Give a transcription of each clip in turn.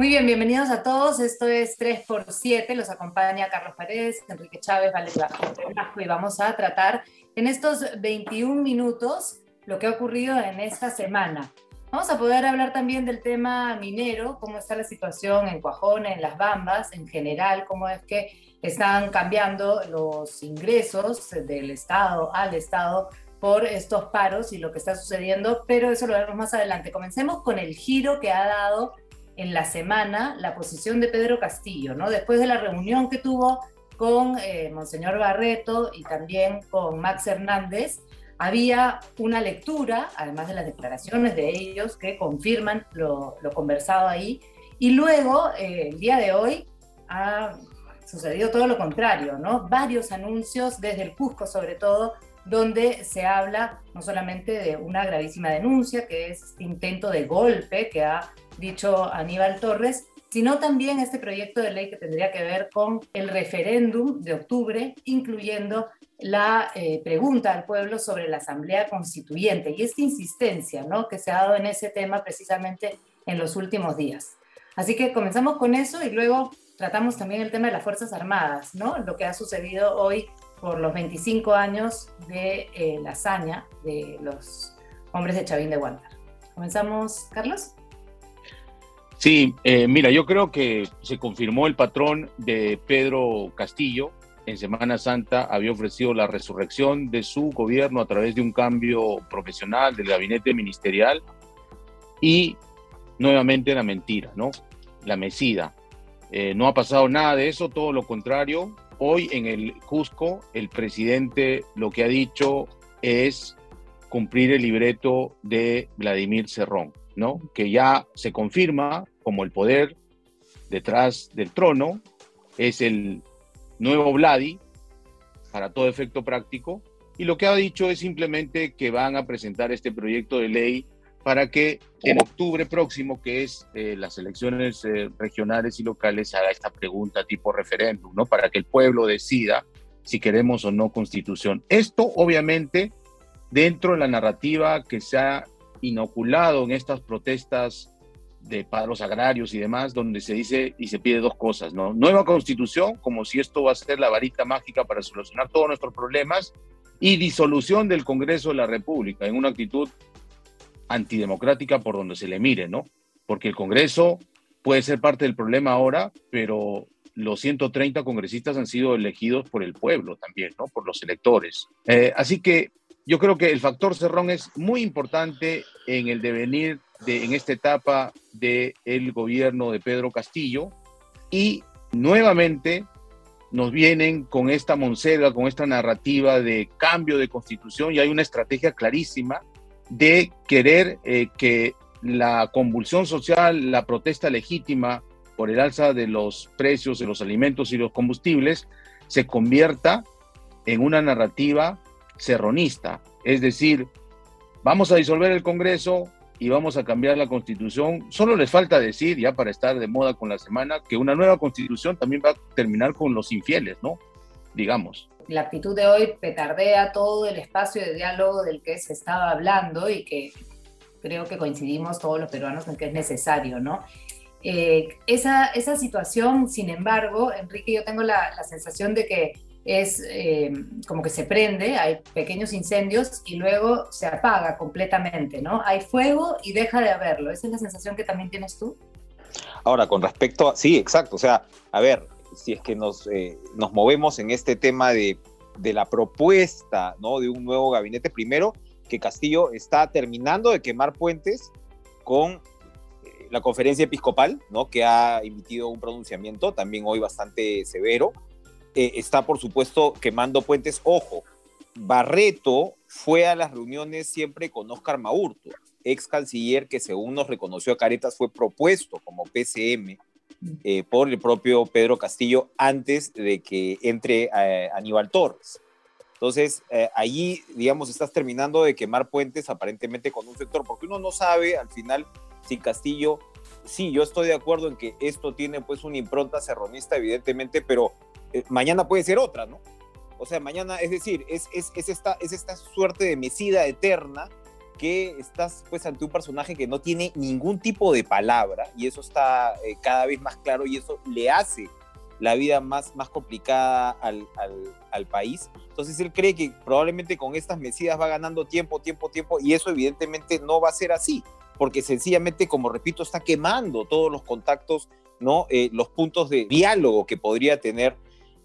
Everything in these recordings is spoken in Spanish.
Muy bien, bienvenidos a todos. Esto es 3x7. Los acompaña Carlos Paredes, Enrique Chávez, Valeria Blasco y vamos a tratar en estos 21 minutos lo que ha ocurrido en esta semana. Vamos a poder hablar también del tema minero, cómo está la situación en Cuajone, en Las Bambas, en general, cómo es que están cambiando los ingresos del Estado al Estado por estos paros y lo que está sucediendo, pero eso lo veremos más adelante. Comencemos con el giro que ha dado en la semana la posición de Pedro Castillo, ¿no? Después de la reunión que tuvo con eh, Monseñor Barreto y también con Max Hernández, había una lectura, además de las declaraciones de ellos, que confirman lo, conversado ahí, y luego, eh, el día de hoy, ha sucedido todo lo contrario, ¿no? Varios anuncios, desde el Cusco sobre todo, donde se habla no solamente de una gravísima denuncia, que es este intento de golpe que ha dicho Aníbal Torres, sino también este proyecto de ley que tendría que ver con el referéndum de octubre, incluyendo la eh, pregunta al pueblo sobre la Asamblea Constituyente y esta insistencia ¿no? que se ha dado en ese tema precisamente en los últimos días. Así que comenzamos con eso y luego tratamos también el tema de las Fuerzas Armadas, ¿no? lo que ha sucedido hoy por los 25 años de eh, la hazaña de los hombres de Chavín de Guantar. ¿Comenzamos, Carlos? Sí, eh, mira, yo creo que se confirmó el patrón de Pedro Castillo. En Semana Santa había ofrecido la resurrección de su gobierno a través de un cambio profesional del gabinete ministerial y nuevamente la mentira, ¿no? La mesida. Eh, no ha pasado nada de eso, todo lo contrario. Hoy en el Cusco, el presidente lo que ha dicho es cumplir el libreto de Vladimir Cerrón, ¿no? Que ya se confirma como el poder detrás del trono, es el nuevo Vladi, para todo efecto práctico, y lo que ha dicho es simplemente que van a presentar este proyecto de ley para que en octubre próximo, que es eh, las elecciones eh, regionales y locales, haga esta pregunta tipo referéndum, ¿no? Para que el pueblo decida si queremos o no constitución. Esto, obviamente, dentro de la narrativa que se ha inoculado en estas protestas de paros agrarios y demás, donde se dice y se pide dos cosas, ¿no? Nueva constitución, como si esto va a ser la varita mágica para solucionar todos nuestros problemas, y disolución del Congreso de la República, en una actitud antidemocrática por donde se le mire, ¿no? Porque el Congreso puede ser parte del problema ahora, pero los 130 congresistas han sido elegidos por el pueblo también, ¿no? Por los electores. Eh, así que yo creo que el factor Cerrón es muy importante en el devenir en esta etapa del el gobierno de Pedro Castillo. Y nuevamente nos vienen con esta monselga, con esta narrativa de cambio de constitución y hay una estrategia clarísima de querer eh, que la convulsión social, la protesta legítima por el alza de los precios de los alimentos y los combustibles se convierta en una narrativa serronista. Es decir, vamos a disolver el Congreso, y vamos a cambiar la constitución. Solo les falta decir, ya para estar de moda con la semana, que una nueva constitución también va a terminar con los infieles, ¿no? Digamos. La actitud de hoy petardea todo el espacio de diálogo del que se estaba hablando y que creo que coincidimos todos los peruanos en que es necesario, ¿no? Eh, esa, esa situación, sin embargo, Enrique, yo tengo la, la sensación de que es eh, como que se prende, hay pequeños incendios y luego se apaga completamente, ¿no? Hay fuego y deja de haberlo. ¿Esa es la sensación que también tienes tú? Ahora, con respecto a... Sí, exacto. O sea, a ver, si es que nos, eh, nos movemos en este tema de, de la propuesta, ¿no? De un nuevo gabinete, primero, que Castillo está terminando de quemar puentes con eh, la conferencia episcopal, ¿no? Que ha emitido un pronunciamiento también hoy bastante severo eh, está, por supuesto, quemando puentes. Ojo, Barreto fue a las reuniones siempre con Oscar Maurto, ex canciller que según nos reconoció a Caretas fue propuesto como PCM eh, por el propio Pedro Castillo antes de que entre eh, Aníbal Torres. Entonces, allí, digamos, estás terminando de quemar puentes aparentemente con un sector, porque uno no sabe al final si Castillo, sí, yo estoy de acuerdo en que esto tiene pues una impronta serronista, evidentemente, pero eh, mañana puede ser otra, ¿no? O sea, mañana, es decir, es, es, esta, es esta suerte de mesida eterna que estás pues ante un personaje que no tiene ningún tipo de palabra y eso está eh, cada vez más claro y eso le hace la vida más, más complicada al, al, país. Entonces él cree que probablemente con estas medidas va ganando tiempo, tiempo, tiempo y eso evidentemente no va a ser así, porque sencillamente, como repito, está quemando todos los contactos, ¿no? Eh, los puntos de diálogo que podría tener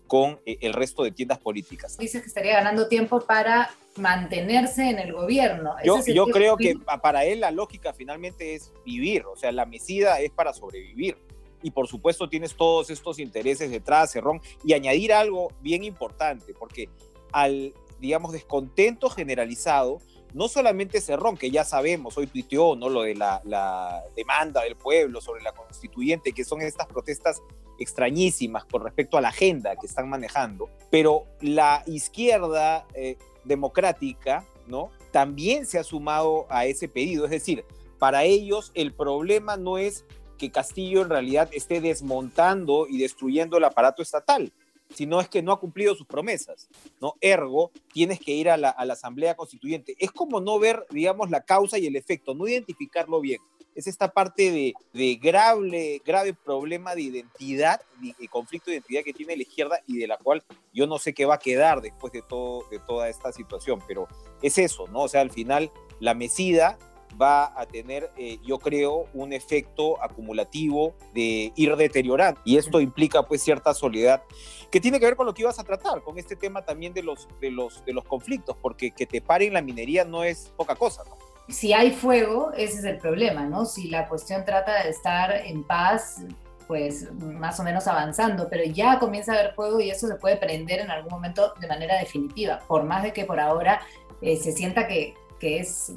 con eh, el resto de tiendas políticas. Dices que estaría ganando tiempo para mantenerse en el gobierno. Yo, yo creo que para él la lógica finalmente es vivir, o sea, la mesida es para sobrevivir. Y por supuesto tienes todos estos intereses detrás, Cerrón, y añadir algo bien importante, porque al, digamos, descontento generalizado, no solamente Cerrón, que ya sabemos, hoy tuiteó, ¿no? Lo de la, demanda del pueblo sobre la constituyente, que son estas protestas extrañísimas con respecto a la agenda que están manejando, pero la izquierda eh, democrática, ¿no? También se ha sumado a ese pedido, es decir, para ellos el problema no es que Castillo en realidad esté desmontando y destruyendo el aparato estatal, sino es que no ha cumplido sus promesas, ¿no? Ergo, tienes que ir a la, a la Asamblea Constituyente. Es como no ver, digamos, la causa y el efecto, no identificarlo bien es esta parte de, de grave, grave problema de identidad y conflicto de identidad que tiene la izquierda y de la cual yo no sé qué va a quedar después de, todo, de toda esta situación, pero es eso, ¿no? O sea, al final la mesida va a tener, eh, yo creo, un efecto acumulativo de ir deteriorando. Y esto implica pues cierta soledad que tiene que ver con lo que ibas a tratar, con este tema también de los, de los, de los conflictos, porque que te paren la minería no es poca cosa, ¿no? si hay fuego, ese es el problema, ¿no? Si la cuestión trata de estar en paz, pues más o menos avanzando, pero ya comienza a haber fuego y eso se puede prender en algún momento de manera definitiva, por más de que por ahora eh, se sienta que, que, es,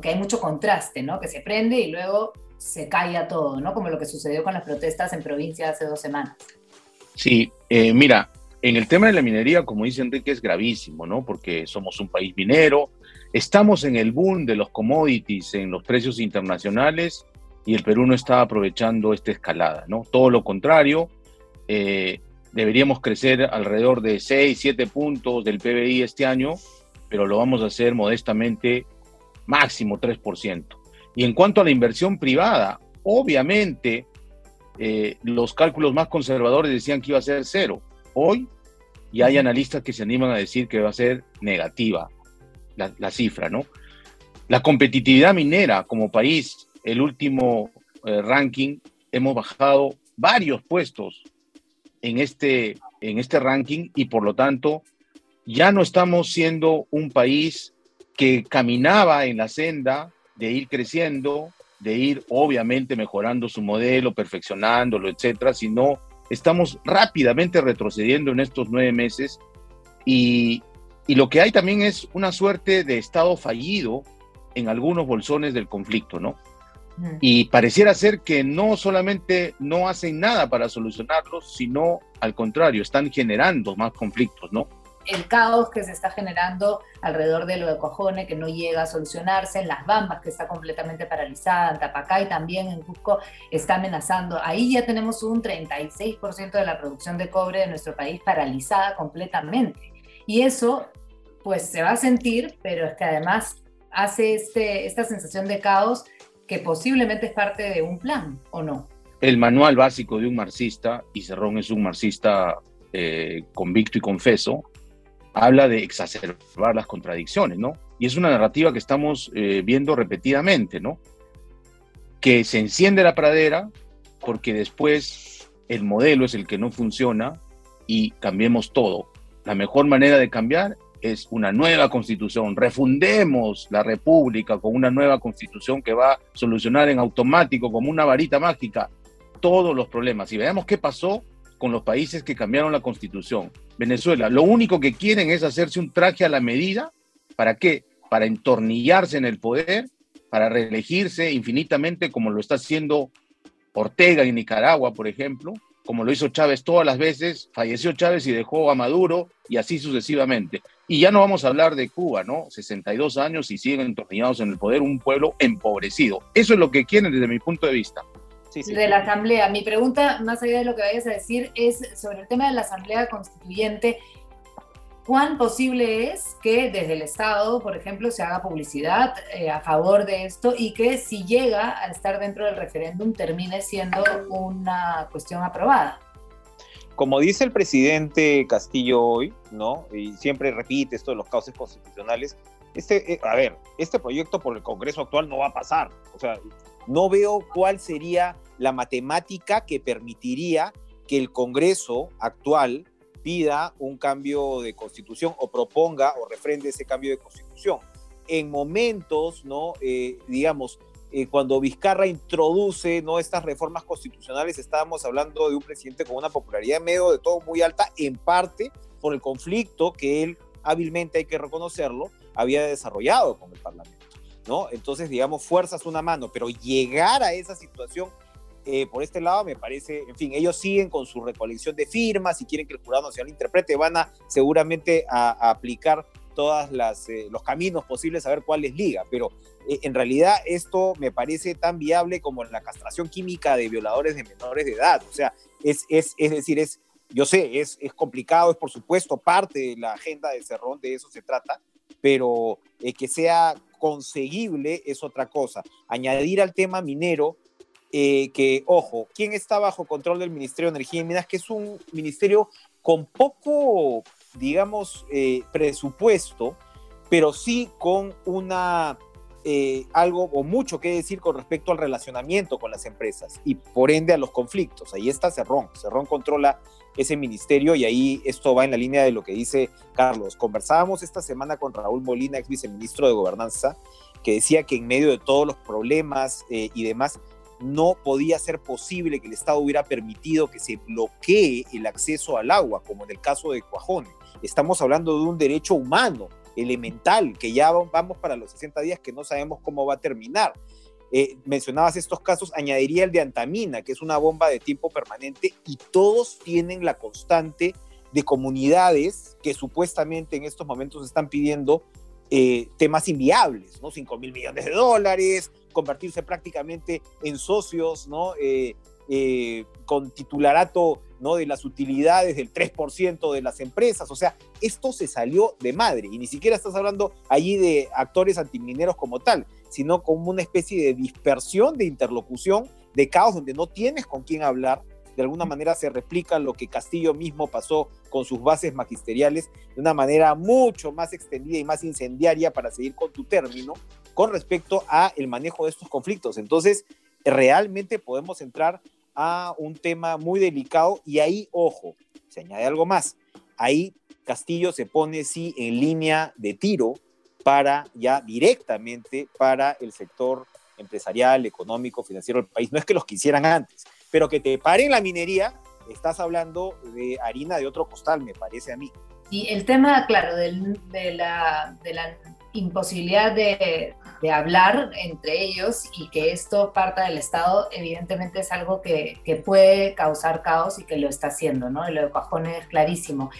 que hay mucho contraste, ¿no? Que se prende y luego se calla todo, ¿no? Como lo que sucedió con las protestas en provincia hace dos semanas. Sí, eh, mira, en el tema de la minería, como dice Enrique, es gravísimo, ¿no? Porque somos un país minero, Estamos en el boom de los commodities, en los precios internacionales, y el Perú no está aprovechando esta escalada, ¿no? Todo lo contrario, eh, deberíamos crecer alrededor de 6, 7 puntos del PBI este año, pero lo vamos a hacer modestamente máximo 3%. Y en cuanto a la inversión privada, obviamente eh, los cálculos más conservadores decían que iba a ser cero. Hoy ya hay analistas que se animan a decir que va a ser negativa la, cifra, ¿no? La competitividad minera como país, el último eh, ranking, hemos bajado varios puestos en este, en este ranking y por lo tanto ya no estamos siendo un país que caminaba en la senda de ir creciendo, de ir obviamente mejorando su modelo, perfeccionándolo, etcétera, sino estamos rápidamente retrocediendo en estos nueve meses y, y lo que hay también es una suerte de Estado fallido en algunos bolsones del conflicto, ¿no? Y pareciera ser que no solamente no hacen nada para solucionarlos, sino al contrario, están generando más conflictos, ¿no? El caos que se está generando alrededor de lo de Cojone, que no llega a solucionarse, en Las Bambas, que está completamente paralizada, en Tapacay también, en Cusco, está amenazando. Ahí ya tenemos un 36% de la producción de cobre de nuestro país paralizada completamente. Y eso pues se va a sentir, pero es que además hace este, esta sensación de caos que posiblemente es parte de un plan, ¿o no? El manual básico de un marxista, y Cerrón es un marxista eh, convicto y confeso, habla de exacerbar las contradicciones, ¿no? Y es una narrativa que estamos eh, viendo repetidamente, ¿no? Que se enciende la pradera porque después el modelo es el que no funciona y cambiemos todo. La mejor manera de cambiar es una nueva constitución. Refundemos la república con una nueva constitución que va a solucionar en automático, como una varita mágica, todos los problemas. Y veamos qué pasó con los países que cambiaron la constitución. Venezuela, lo único que quieren es hacerse un traje a la medida. ¿Para qué? Para entornillarse en el poder, para reelegirse infinitamente, como lo está haciendo Ortega en Nicaragua, por ejemplo, como lo hizo Chávez todas las veces, falleció Chávez y dejó a Maduro y así sucesivamente. Y ya no vamos a hablar de Cuba, ¿no? 62 años y siguen entornillados en el poder, un pueblo empobrecido. Eso es lo que quieren desde mi punto de vista. De la Asamblea. Mi pregunta, más allá de lo que vayas a decir, es sobre el tema de la Asamblea Constituyente. ¿cuán posible es que desde el Estado, por ejemplo, se haga publicidad eh, a favor de esto y que si llega a estar dentro del referéndum termine siendo una cuestión aprobada? Como dice el presidente Castillo hoy, ¿no? Y siempre repite esto de los cauces constitucionales, este, eh, a ver, este proyecto por el Congreso actual no va a pasar. O sea, no veo cuál sería la matemática que permitiría que el Congreso actual pida un cambio de constitución o proponga o refrende ese cambio de constitución. En momentos, ¿no? Eh, digamos, eh, cuando Vizcarra introduce ¿no? estas reformas constitucionales, estábamos hablando de un presidente con una popularidad medio de todo muy alta, en parte por el conflicto que él hábilmente, hay que reconocerlo, había desarrollado con el Parlamento. ¿No? Entonces, digamos, fuerzas una mano, pero llegar a esa situación eh, por este lado me parece, en fin, ellos siguen con su recolección de firmas y quieren que el jurado nacional interprete, van a seguramente a, aplicar todos eh, los caminos posibles a ver cuál les liga, pero eh, en realidad esto me parece tan viable como la castración química de violadores de menores de edad, o sea, es, es, es decir, es, yo sé, es, es complicado, es por supuesto parte de la agenda de Cerrón, de eso se trata, pero que sea conseguible es otra cosa. Añadir al tema minero, eh, que, ojo, ¿quién está bajo control del Ministerio de Energía y Minas? Que es un ministerio con poco, digamos, eh, presupuesto, pero sí con una eh, algo o mucho que decir con respecto al relacionamiento con las empresas y por ende a los conflictos. Ahí está Cerrón. Cerrón controla ese ministerio y ahí esto va en la línea de lo que dice Carlos. Conversábamos esta semana con Raúl Molina, ex viceministro de Gobernanza, que decía que en medio de todos los problemas y demás, no podía ser posible que el Estado hubiera permitido que se bloquee el acceso al agua, como en el caso de Cuajone. Estamos hablando de un derecho humano elemental, que ya vamos para los 60 días que no sabemos cómo va a terminar. Eh, mencionabas estos casos, añadiría el de Antamina, que es una bomba de tiempo permanente, y todos tienen la constante de comunidades que supuestamente en estos momentos están pidiendo eh, temas inviables, ¿no? 5 mil millones de dólares, convertirse prácticamente en socios, ¿no? Eh, eh, con titularato ¿no? de las utilidades del 3% de las empresas. O sea, esto se salió de madre y ni siquiera estás hablando allí de actores antimineros como tal, sino como una especie de dispersión, de interlocución, de caos donde no tienes con quién hablar. De alguna manera se replica lo que Castillo mismo pasó con sus bases magisteriales de una manera mucho más extendida y más incendiaria para seguir con tu término, con respecto a el manejo de estos conflictos. Entonces, realmente podemos entrar a un tema muy delicado y ahí, ojo, se añade algo más. Ahí Castillo se pone, sí, en línea de tiro para ya directamente para el sector empresarial, económico, financiero del país. No es que los quisieran antes, pero que te paren la minería, estás hablando de harina de otro costal, me parece a mí. Y el tema, claro, de, la, de la imposibilidad de, hablar entre ellos y que esto parta del Estado, evidentemente es algo que, puede causar caos y que lo está haciendo, ¿no? Lo de Cajón es clarísimo.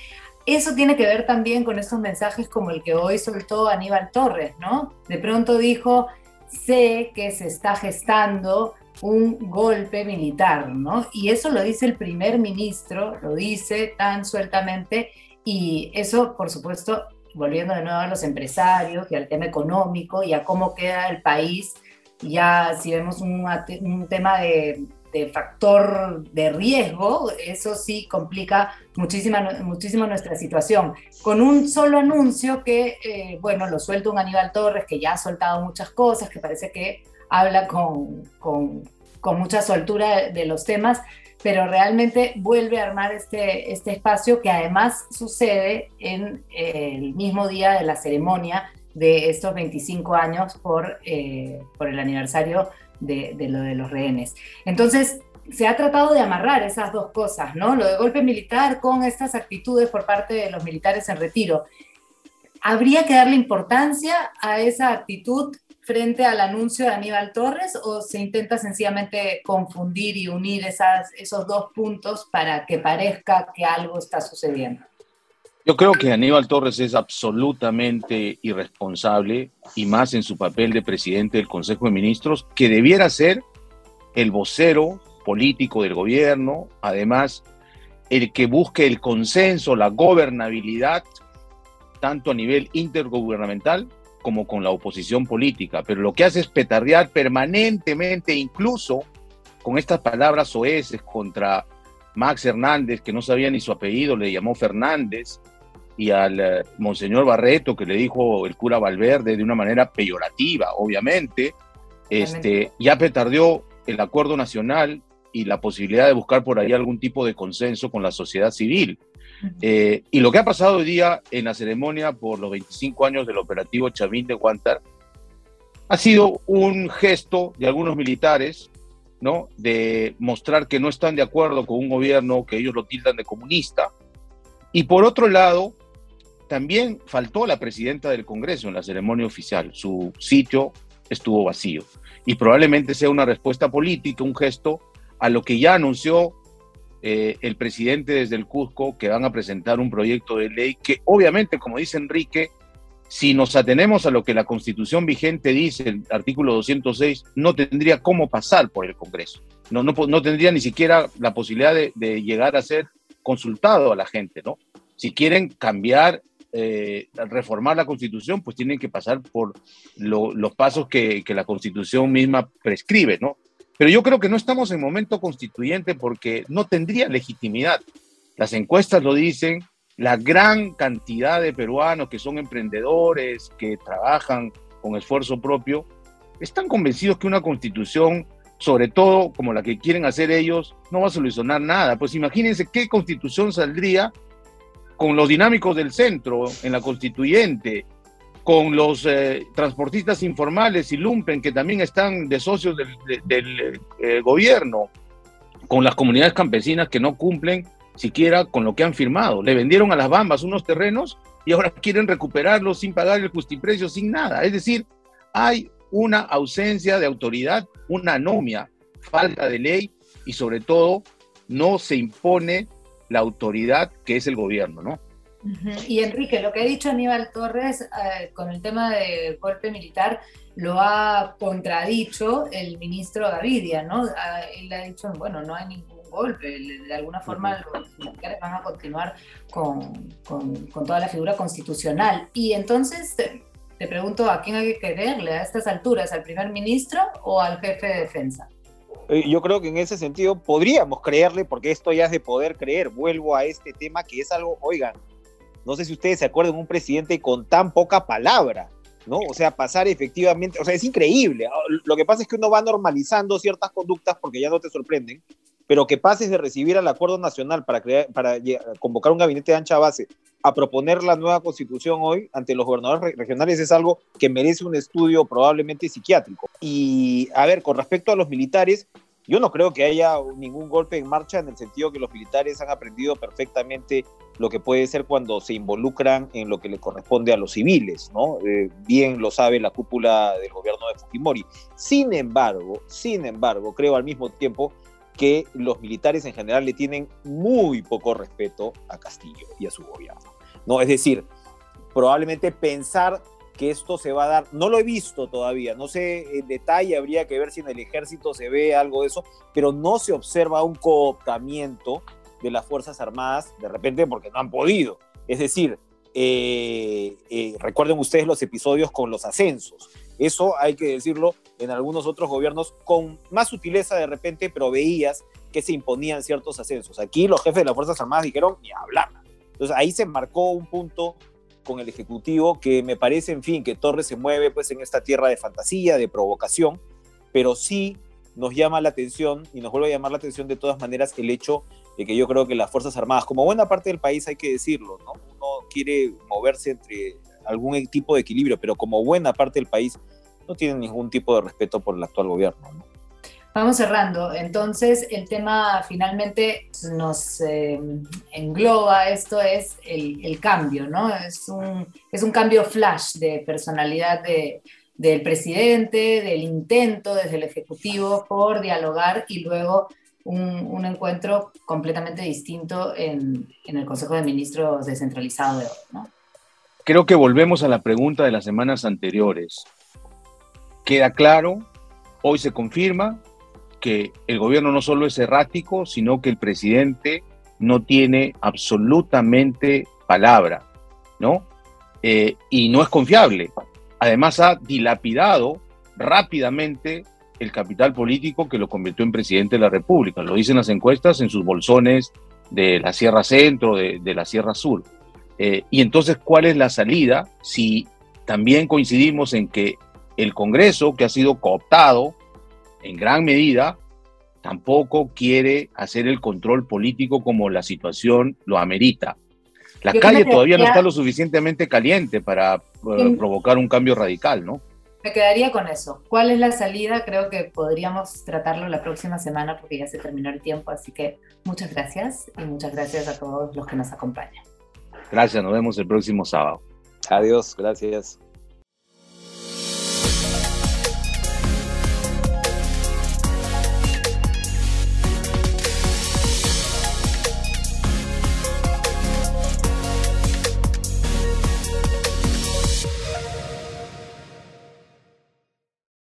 Eso tiene que ver también con estos mensajes como el que hoy soltó Aníbal Torres, ¿no? De pronto dijo, sé que se está gestando un golpe militar, ¿no? Y eso lo dice el primer ministro, lo dice tan sueltamente, y eso, por supuesto, volviendo de nuevo a los empresarios y al tema económico y a cómo queda el país, ya si vemos un, tema de, factor de riesgo, eso sí complica muchísima, muchísimo nuestra situación. Con un solo anuncio que, eh, bueno, lo suelta un Aníbal Torres, que ya ha soltado muchas cosas, que parece que habla con, con, con mucha soltura de los temas, pero realmente vuelve a armar este, este espacio que además sucede en eh, el mismo día de la ceremonia de estos 25 años por, eh, por el aniversario de, de, lo de los rehenes. Entonces, se ha tratado de amarrar esas dos cosas, ¿no? Lo de golpe militar con estas actitudes por parte de los militares en retiro. ¿Habría que darle importancia a esa actitud frente al anuncio de Aníbal Torres o se intenta sencillamente confundir y unir esos dos puntos para que parezca que algo está sucediendo? Yo creo que Aníbal Torres es absolutamente irresponsable y más en su papel de presidente del Consejo de Ministros, que debiera ser el vocero político del gobierno, además el que busque el consenso, la gobernabilidad tanto a nivel intergubernamental como con la oposición política, pero lo que hace es petardear permanentemente, incluso con estas palabras soeces contra Max Hernández, que no sabía ni su apellido, le llamó Fernández, y al eh, Monseñor Barreto, que le dijo el cura Valverde de una manera peyorativa, obviamente, este, ya petardeó el acuerdo nacional y la posibilidad de buscar por ahí algún tipo de consenso con la sociedad civil. Eh, y lo que ha pasado hoy día en la ceremonia por los 25 años del operativo Chavín de Guantar ha sido un gesto de algunos militares, ¿no? De mostrar que no están de acuerdo con un gobierno que ellos lo tildan de comunista. Y por otro lado, también faltó la presidenta del Congreso en la ceremonia oficial. Su sitio estuvo vacío. Y probablemente sea una respuesta política, un gesto a lo que ya anunció eh, el presidente desde el Cusco, que van a presentar un proyecto de ley que obviamente, como dice Enrique, si nos atenemos a lo que la constitución vigente dice, el artículo 206, no tendría cómo pasar por el Congreso. No, no, no tendría ni siquiera la posibilidad de, llegar a ser consultado a la gente, ¿no? Si quieren cambiar, eh, reformar la constitución, pues tienen que pasar por los pasos que, que la constitución misma prescribe, ¿no? Pero yo creo que no estamos en momento constituyente porque no tendría legitimidad. Las encuestas lo dicen, la gran cantidad de peruanos que son emprendedores, que trabajan con esfuerzo propio, están convencidos que una constitución, sobre todo como la que quieren hacer ellos, no va a solucionar nada. Pues imagínense qué constitución saldría con los dinámicos del centro en la constituyente, con los eh, transportistas informales y Lumpen, que también están de socios del, eh, gobierno, con las comunidades campesinas que no cumplen siquiera con lo que han firmado. Le vendieron a las Bambas unos terrenos y ahora quieren recuperarlos sin pagar el justiprecio, sin nada. Es decir, hay una ausencia de autoridad, una anomia, falta de ley y sobre todo no se impone la autoridad que es el gobierno, ¿no? Y Enrique, lo que ha dicho Aníbal Torres eh, con el tema de golpe militar lo ha contradicho el ministro Gavidia, ¿no? Ah, él ha dicho, bueno, no hay ningún golpe, de alguna forma los militares van a continuar con, con, toda la figura constitucional. Y entonces te, te pregunto, ¿a quién hay que creerle a estas alturas? ¿Al primer ministro o al jefe de defensa? Eh, yo creo que en ese sentido podríamos creerle, porque esto ya es de poder creer. Vuelvo a este tema que es algo, oigan, no sé si ustedes se acuerdan, un presidente con tan poca palabra, ¿no? O sea, pasar efectivamente, o sea, es increíble. Ah, lo que pasa es que uno va normalizando ciertas conductas porque ya no te sorprenden, pero que pases de recibir al acuerdo nacional para, crear, para convocar un gabinete de ancha base a proponer la nueva constitución hoy ante los gobernadores regionales es algo que merece un estudio probablemente psiquiátrico. Y a ver, con respecto a los militares, yo no creo que haya ningún golpe en marcha en el sentido que los militares han aprendido perfectamente lo que puede ser cuando se involucran en lo que le corresponde a los civiles, ¿no? Eh, bien lo sabe la cúpula del gobierno de Fujimori. Sin embargo, sin embargo, creo al mismo tiempo que los militares en general le tienen muy poco respeto a Castillo y a su gobierno, ¿no? Es decir, probablemente pensar que esto se va a dar. No lo he visto todavía, no sé en detalle, habría que ver si en el ejército se ve algo de eso, pero no se observa un cooptamiento de las Fuerzas Armadas de repente porque no han podido. Es decir, eh, eh, recuerden ustedes los episodios con los ascensos. Eso hay que decirlo en algunos otros gobiernos con más sutileza de repente, pero veías que se imponían ciertos ascensos. Aquí los jefes de las Fuerzas Armadas dijeron ni hablar. Entonces ahí se marcó un punto con el Ejecutivo, que me parece, en fin, que Torres se mueve pues en esta tierra de fantasía, de provocación, pero sí nos llama la atención y nos vuelve a llamar la atención de todas maneras el hecho de que yo creo que las Fuerzas Armadas, como buena parte del país hay que decirlo, ¿no? uno quiere moverse entre algún tipo de equilibrio, pero como buena parte del país no tiene ningún tipo de respeto por el actual gobierno. ¿no? Vamos cerrando. Entonces, el tema finalmente nos eh, engloba, esto es el, cambio, ¿no? Es un, es un cambio flash de personalidad del presidente, del intento desde el Ejecutivo por dialogar y luego un, encuentro completamente distinto en, en, el Consejo de Ministros descentralizado de hoy, ¿no? Creo que volvemos a la pregunta de las semanas anteriores. Queda claro, hoy se confirma, que el gobierno no solo es errático, sino que el presidente no tiene absolutamente palabra, ¿no? eh, y no es confiable. Además ha dilapidado rápidamente el capital político que lo convirtió en presidente de la República. Lo dicen las encuestas en sus bolsones de la Sierra Centro, de, la Sierra Sur. Eh, y entonces, ¿cuál es la salida si también coincidimos en que el Congreso, que ha sido cooptado en gran medida, tampoco quiere hacer el control político como la situación lo amerita? La calle todavía no está lo suficientemente caliente para eh, provocar un cambio radical, ¿no? Me quedaría con eso. ¿Cuál es la salida? Creo que podríamos tratarlo la próxima semana porque ya se terminó el tiempo. Así que muchas gracias y muchas gracias a todos los que nos acompañan. Gracias, nos vemos el próximo sábado. Adiós, gracias.